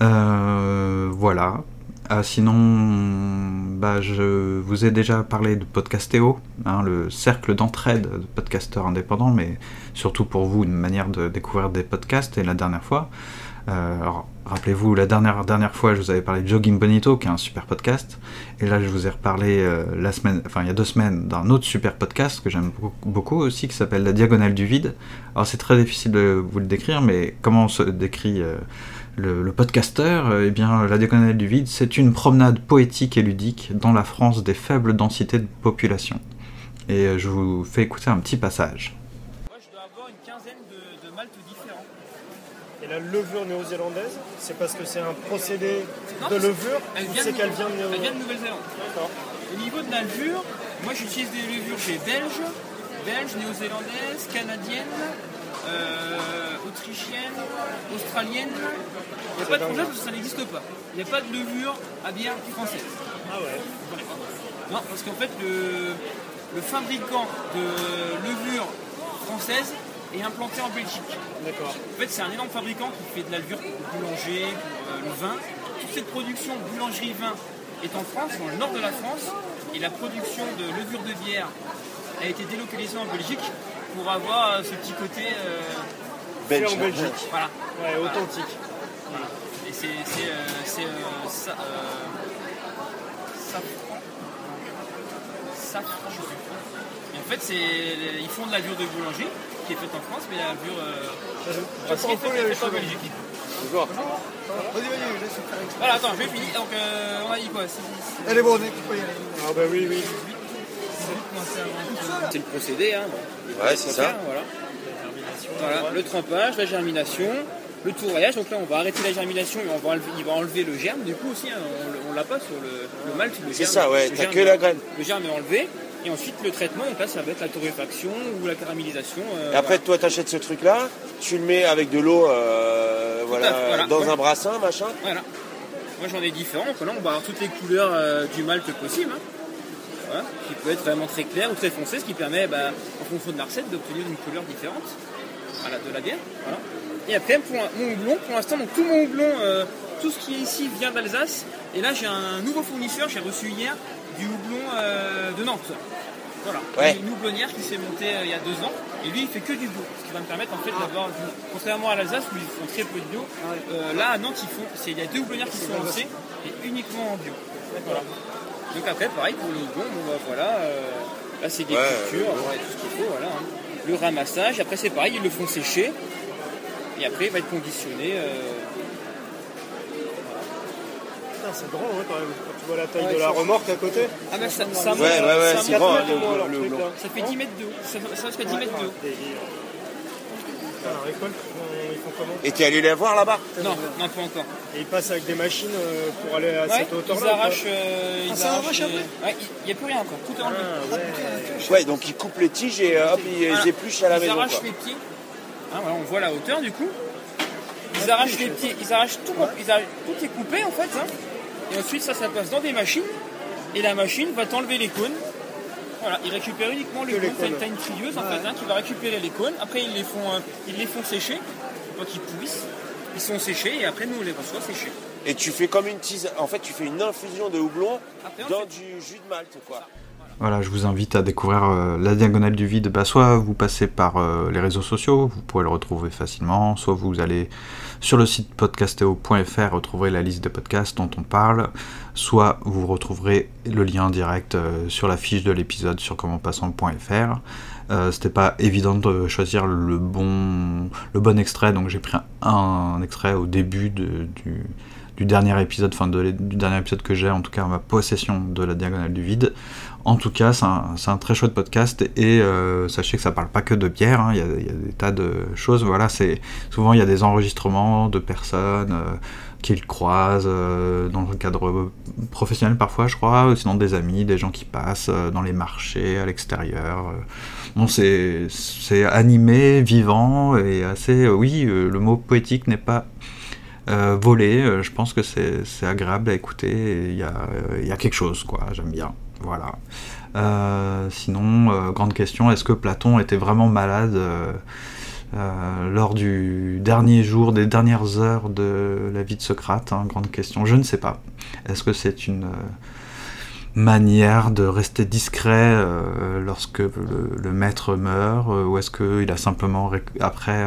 Euh, voilà. Ah, sinon, bah, je vous ai déjà parlé de Podcastéo, hein, le cercle d'entraide de podcasteurs indépendants, mais surtout pour vous une manière de découvrir des podcasts. Et la dernière fois, euh, rappelez-vous, la dernière, fois, je vous avais parlé de Jogging Bonito, qui est un super podcast. Et là, je vous ai reparlé euh, la semaine, enfin, il y a deux semaines, d'un autre super podcast que j'aime beaucoup, aussi, qui s'appelle La Diagonale du Vide. Alors, c'est très difficile de vous le décrire, mais comment se décrit euh, le, le, podcasteur Eh bien, La Diagonale du Vide, c'est une promenade poétique et ludique dans la France des faibles densités de population. Et je vous fais écouter un petit passage. la levure néo-zélandaise, c'est parce que c'est un procédé de levure c'est qu'elle vient de, Nouvelle-Zélande. Au niveau de la levure, moi j'utilise des levures j'ai belges, belges, néo-zélandaises, canadiennes, euh, autrichienne, australienne. Il n'y a pas de française parce que ça n'existe pas. Il n'y a pas de levure à bière française. Ah ouais. Non, parce qu'en fait, le, le fabricant de levure française est implanté en Belgique. D'accord. En fait, c'est un énorme fabricant qui fait de la levure pour le boulanger, pour euh, le vin. Toute cette production boulangerie-vin est en France, dans le nord de la France, et la production de levure de bière a été délocalisée en Belgique pour avoir euh, ce petit côté. euh, Fait Belge. en Belgique. voilà. Ouais, authentique. Et c'est. c'est, euh, c'est, euh, ça, euh, safran. Safran, je sais plus. Et en fait, c'est, ils font de la levure de boulangerie qui est faite en France, mais la levure. Euh, brasserie est faite, est en Belgique. Bonjour. Vas-y, vas-y, laisse faire. Voilà, attends, je vais finir. Donc, euh, on a dit quoi? C'est, c'est- Elle est bonne, tu peux y aller. Ah bah oui, oui. C'est le procédé, hein. Ouais, c'est ça. Voilà. Voilà, le trempage, la germination, le tourrayage. Donc là, on va arrêter la germination et on va enlever, il va enlever le germe. Du coup aussi, hein, on, on l'a pas sur le, le malt. le C'est ça, ouais, t'as que la graine. Le germe est enlevé. Et ensuite, le traitement, donc là, ça va être la torréfaction ou la caramélisation. euh, Et après, toi, t'achètes ce truc-là, tu le mets avec de l'eau, euh, voilà, voilà. dans Voilà. un brassin, machin. Voilà. Moi j'en ai différents, donc là on va avoir toutes les couleurs euh, du malt possible. hein. Voilà. Qui peut être vraiment très clair ou très foncé, ce qui permet, bah, en fonction de la recette, d'obtenir une couleur différente voilà, de la bière. Voilà. Et après pour un- mon houblon, pour l'instant, donc tout mon houblon, euh, tout ce qui est ici vient d'Alsace. Et là j'ai un nouveau fournisseur, j'ai reçu hier du houblon euh, de Nantes. Voilà. Ouais. Une houblonnière qui s'est montée euh, il y a deux ans. Et lui il fait que du bio. Ce qui va me permettre en fait d'avoir, du- contrairement à l'Alsace où ils font très peu de bio, euh, là à Nantes ils font, il y a deux houblonnières qui sont lancées et uniquement en bio. Voilà. Donc après pareil pour le houblon, bon bah voilà, euh, là c'est des Ouais, cultures, ouais, tout ce qu'il faut, voilà. hein. Le ramassage, après c'est pareil, ils le font sécher. Et après il va être conditionné. euh, Putain, c'est grand, ouais, quand même. Quand tu vois la taille Ouais, de la remorque à côté. Ah bah ça, ça monte, Ouais, ouais, ouais, ça c'est monte, grand, ça hein. Ça fait 10 mètres de haut, ça, jusqu'à 10 mètres de haut. La récolte, ils font comment Et t'es allé les voir là-bas Non, non pas encore. Et ils passent avec des machines euh, pour aller à Ouais, cette hauteur-là. ils ou pas arrachent, euh, ils ça arrachent arrache les- après Ouais, il n'y a plus rien encore, tout est enlevé. Ah, ouais. Ouais, donc ils coupent les tiges et euh, hop, ils Voilà. les épluchent à la ils maison. arrachent Quoi. les pieds. Hein, voilà, on voit la hauteur du coup. Ils arrachent les pieds, ils arrachent tout, ils arrachent- tout est coupé en fait. hein. Et ensuite ça, ça passe dans des machines. Et la machine va t'enlever les cônes. Voilà, ils récupèrent uniquement les cônes. T'as- cônes. T'as une trieuse en fait hein, qui va récupérer les cônes. Après ils les font, euh, ils les font sécher. Donc ils pourrissent. Ils sont séchés et après nous on les reçoit séchés. Et tu fais comme une tisane. En fait, tu fais une infusion de houblon Après on dans fait- du jus de malt, quoi. Voilà, je vous invite à découvrir euh, la diagonale du vide. Bah, soit vous passez par euh, les réseaux sociaux, vous pourrez le retrouver facilement, soit vous allez sur le site podcastéo.fr retrouver la liste des podcasts dont on parle, soit vous retrouverez le lien direct euh, sur la fiche de l'épisode sur commentpassant.fr. C'était pas évident de choisir le bon, le bon extrait, donc j'ai pris un, extrait au début du, dernier épisode, enfin du dernier épisode que j'ai en tout cas ma possession de la diagonale du vide. En tout cas, c'est un, très chouette podcast et euh, sachez que ça parle pas que de bière, hein, il y, a, des tas de choses. Voilà, souvent il y a des enregistrements de personnes euh, qu'ils croisent euh, dans le cadre professionnel parfois, je crois, sinon des amis, des gens qui passent dans les marchés, à l'extérieur. Bon, c'est animé, vivant et assez. oui, le mot poétique n'est pas euh, volé. euh, je pense que c'est agréable à écouter. Il y, y a quelque chose, quoi. J'aime bien. Voilà. Euh, sinon, euh, grande question est-ce que Platon était vraiment malade euh, lors du dernier jour, des dernières heures de la vie de Socrate hein, Grande question. Je ne sais pas. Est-ce que c'est une. manière de rester discret lorsque le, le maître meurt ou est-ce qu'il a simplement après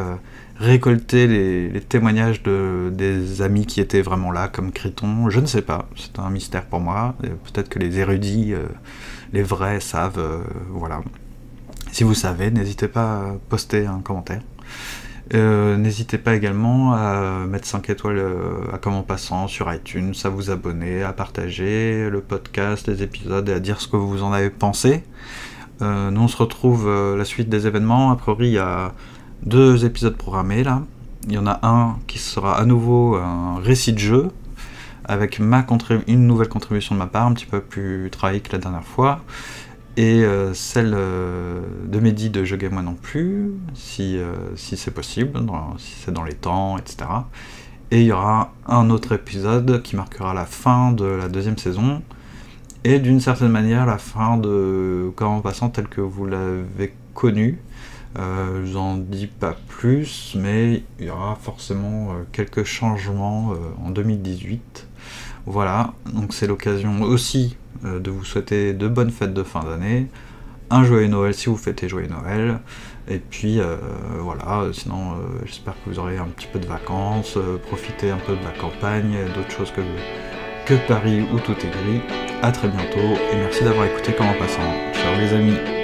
récolté les, témoignages de, des amis qui étaient vraiment là comme Criton je ne sais pas. C'est un mystère pour moi. Peut-être que les érudits euh, les vrais savent euh, voilà. Si vous savez n'hésitez pas à poster un commentaire. Euh, N'hésitez pas également à mettre 5 étoiles à comme en passant sur iTunes, à vous abonner, à partager le podcast, les épisodes et à dire ce que vous en avez pensé. Nous on se retrouve la suite des événements. A priori il y a deux épisodes programmés là. Il y en a un qui sera à nouveau un récit de jeu avec ma une nouvelle contribution de ma part, un petit peu plus travaillée que la dernière fois. et euh, celle euh, de Mehdi de Je Game Moi non plus, si, euh, si c'est possible, si c'est dans les temps, etc. Et il y aura un autre épisode qui marquera la fin de la deuxième saison, et d'une certaine manière la fin de Quand en passant tel que vous l'avez connu. Euh, J'en dis pas plus, mais il y aura forcément euh, quelques changements euh, en 2018. Voilà, donc c'est l'occasion aussi de vous souhaiter de bonnes fêtes de fin d'année, un joyeux Noël si vous fêtez joyeux Noël, et puis voilà, sinon j'espère que vous aurez un petit peu de vacances, profitez un peu de la campagne, d'autres choses que, que Paris où tout est gris. A très bientôt, et merci d'avoir écouté Comment Passant. Ciao les amis